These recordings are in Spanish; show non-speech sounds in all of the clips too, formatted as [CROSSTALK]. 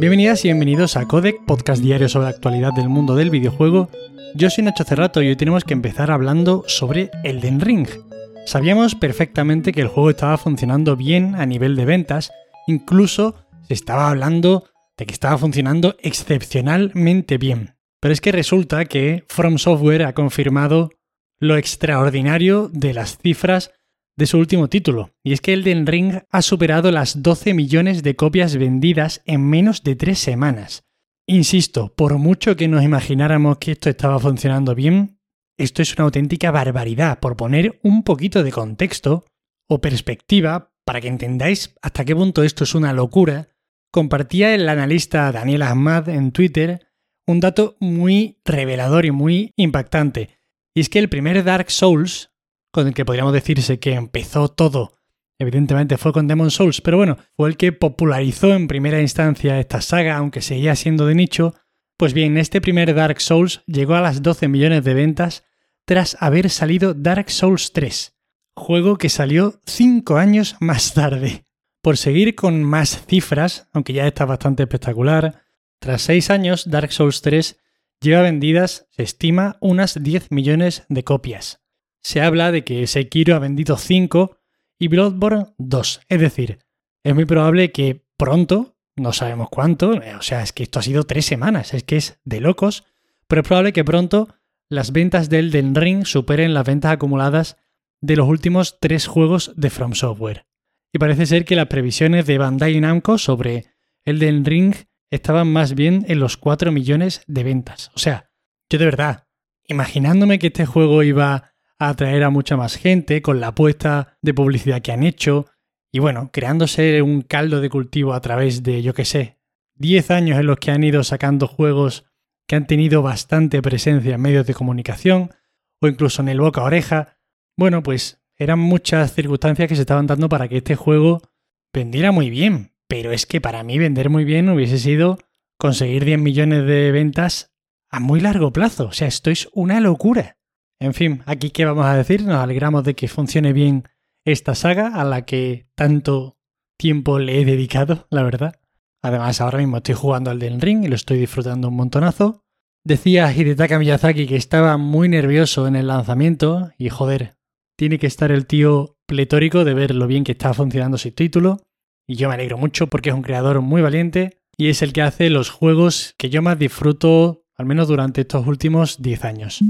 Bienvenidas y bienvenidos a Codec, podcast diario sobre la actualidad del mundo del videojuego. Yo soy Nacho Cerrato y hoy tenemos que empezar hablando sobre Elden Ring. Sabíamos perfectamente que el juego estaba funcionando bien a nivel de ventas, incluso se estaba hablando de que estaba funcionando excepcionalmente bien. Pero es que resulta que From Software ha confirmado lo extraordinario de las cifras de su último título, y es que Elden Ring ha superado las 12 millones de copias vendidas en menos de tres semanas. Insisto, por mucho que nos imagináramos que esto estaba funcionando bien, esto es una auténtica barbaridad. Por poner un poquito de contexto o perspectiva, para que entendáis hasta qué punto esto es una locura, compartía el analista Daniel Ahmad en Twitter un dato muy revelador y muy impactante. Y es que el primer Dark Souls con el que podríamos decirse que empezó todo. Evidentemente fue con Demon Souls, pero bueno, fue el que popularizó en primera instancia esta saga, aunque seguía siendo de nicho. Pues bien, este primer Dark Souls llegó a las 12 millones de ventas tras haber salido Dark Souls 3, juego que salió 5 años más tarde. Por seguir con más cifras, aunque ya está bastante espectacular, tras 6 años Dark Souls 3 lleva vendidas, se estima, unas 10 millones de copias se habla de que Sekiro ha vendido 5 y Bloodborne 2. Es decir, es muy probable que pronto, no sabemos cuánto, eh, o sea, es que esto ha sido tres semanas, es que es de locos, pero es probable que pronto las ventas del Elden Ring superen las ventas acumuladas de los últimos tres juegos de From Software. Y parece ser que las previsiones de Bandai Namco sobre Elden Ring estaban más bien en los 4 millones de ventas. O sea, yo de verdad, imaginándome que este juego iba atraer a mucha más gente con la apuesta de publicidad que han hecho y bueno, creándose un caldo de cultivo a través de, yo qué sé, 10 años en los que han ido sacando juegos que han tenido bastante presencia en medios de comunicación o incluso en el boca a oreja. Bueno, pues eran muchas circunstancias que se estaban dando para que este juego vendiera muy bien, pero es que para mí vender muy bien hubiese sido conseguir 10 millones de ventas a muy largo plazo. O sea, esto es una locura. En fin, aquí qué vamos a decir, nos alegramos de que funcione bien esta saga a la que tanto tiempo le he dedicado, la verdad. Además, ahora mismo estoy jugando al del ring y lo estoy disfrutando un montonazo. Decía Hidetaka Miyazaki que estaba muy nervioso en el lanzamiento y joder, tiene que estar el tío pletórico de ver lo bien que está funcionando su título. Y yo me alegro mucho porque es un creador muy valiente y es el que hace los juegos que yo más disfruto, al menos durante estos últimos 10 años.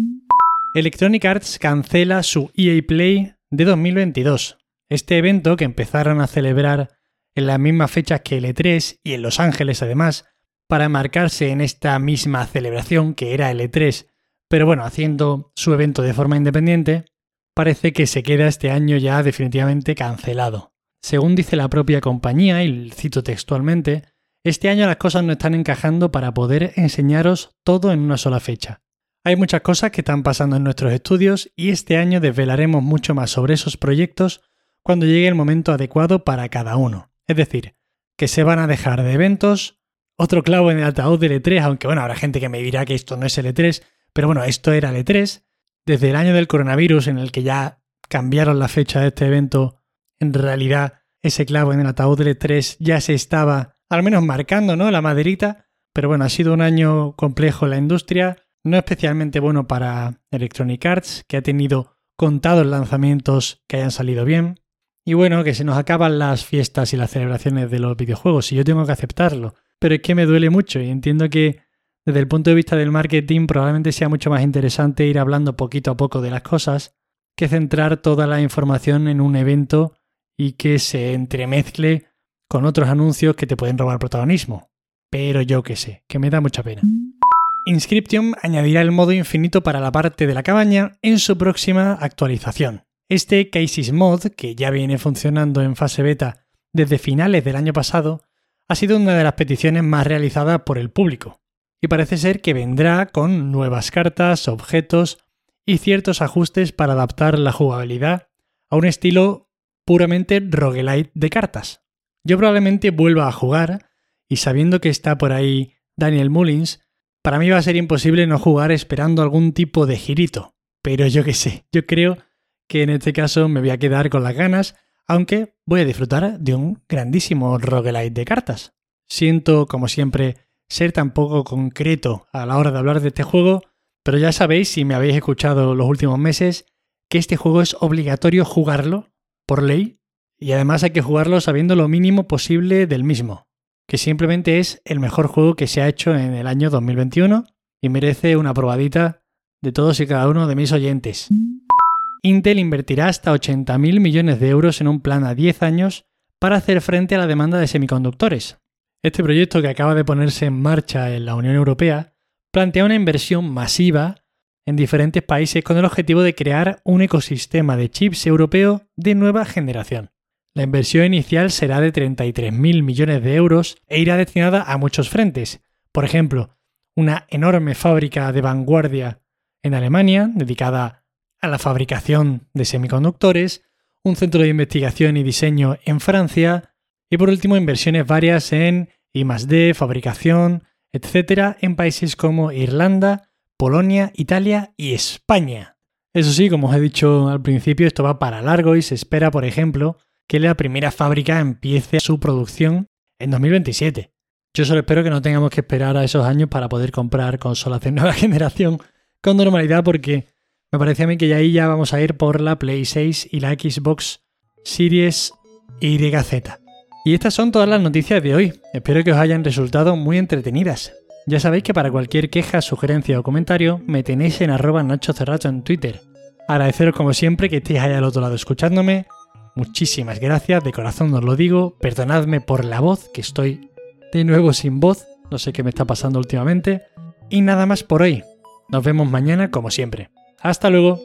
Electronic Arts cancela su EA Play de 2022. Este evento que empezaron a celebrar en las mismas fechas que el E3 y en Los Ángeles además, para marcarse en esta misma celebración que era el E3, pero bueno, haciendo su evento de forma independiente, parece que se queda este año ya definitivamente cancelado. Según dice la propia compañía, y cito textualmente, este año las cosas no están encajando para poder enseñaros todo en una sola fecha. Hay muchas cosas que están pasando en nuestros estudios y este año desvelaremos mucho más sobre esos proyectos cuando llegue el momento adecuado para cada uno. Es decir, que se van a dejar de eventos, otro clavo en el ataúd del E3, aunque bueno, habrá gente que me dirá que esto no es el E3, pero bueno, esto era el E3. Desde el año del coronavirus en el que ya cambiaron la fecha de este evento, en realidad ese clavo en el ataúd del E3 ya se estaba al menos marcando, ¿no? La maderita. Pero bueno, ha sido un año complejo en la industria no especialmente bueno para Electronic Arts, que ha tenido contados lanzamientos que hayan salido bien. Y bueno, que se nos acaban las fiestas y las celebraciones de los videojuegos y yo tengo que aceptarlo. Pero es que me duele mucho y entiendo que desde el punto de vista del marketing probablemente sea mucho más interesante ir hablando poquito a poco de las cosas que centrar toda la información en un evento y que se entremezcle con otros anuncios que te pueden robar protagonismo. Pero yo qué sé, que me da mucha pena. Inscription añadirá el modo infinito para la parte de la cabaña en su próxima actualización. Este Cases Mod, que ya viene funcionando en fase beta desde finales del año pasado, ha sido una de las peticiones más realizadas por el público, y parece ser que vendrá con nuevas cartas, objetos y ciertos ajustes para adaptar la jugabilidad a un estilo puramente roguelite de cartas. Yo probablemente vuelva a jugar, y sabiendo que está por ahí Daniel Mullins, para mí va a ser imposible no jugar esperando algún tipo de girito. Pero yo qué sé, yo creo que en este caso me voy a quedar con las ganas, aunque voy a disfrutar de un grandísimo roguelite de cartas. Siento, como siempre, ser tan poco concreto a la hora de hablar de este juego, pero ya sabéis, si me habéis escuchado los últimos meses, que este juego es obligatorio jugarlo, por ley, y además hay que jugarlo sabiendo lo mínimo posible del mismo, que simplemente es el mejor juego que se ha hecho en el año 2021 y merece una probadita de todos y cada uno de mis oyentes. Intel invertirá hasta 80.000 millones de euros en un plan a 10 años para hacer frente a la demanda de semiconductores. Este proyecto que acaba de ponerse en marcha en la Unión Europea plantea una inversión masiva en diferentes países con el objetivo de crear un ecosistema de chips europeo de nueva generación. La inversión inicial será de 33.000 millones de euros e irá destinada a muchos frentes. Por ejemplo, una enorme fábrica de vanguardia en Alemania dedicada a la fabricación de semiconductores, un centro de investigación y diseño en Francia y por último inversiones varias en I+D, fabricación, etcétera, en países como Irlanda, Polonia, Italia y España. Eso sí, como os he dicho al principio, esto va para largo y se espera, por ejemplo, que la primera fábrica empiece su producción en 2027. Yo solo espero que no tengamos que esperar a esos años para poder comprar consolas de [LAUGHS] nueva generación con normalidad porque me parece a mí que ya ahí ya vamos a ir por la Play 6 y la Xbox Series YZ. Y estas son todas las noticias de hoy. Espero que os hayan resultado muy entretenidas. Ya sabéis que para cualquier queja, sugerencia o comentario me tenéis en arroba Nacho Cerrato en Twitter. Agradeceros como siempre que estéis ahí al otro lado escuchándome. Muchísimas gracias, de corazón os lo digo. Perdonadme por la voz, que estoy de nuevo sin voz, no sé qué me está pasando últimamente. Y nada más por hoy. Nos vemos mañana como siempre. Hasta luego.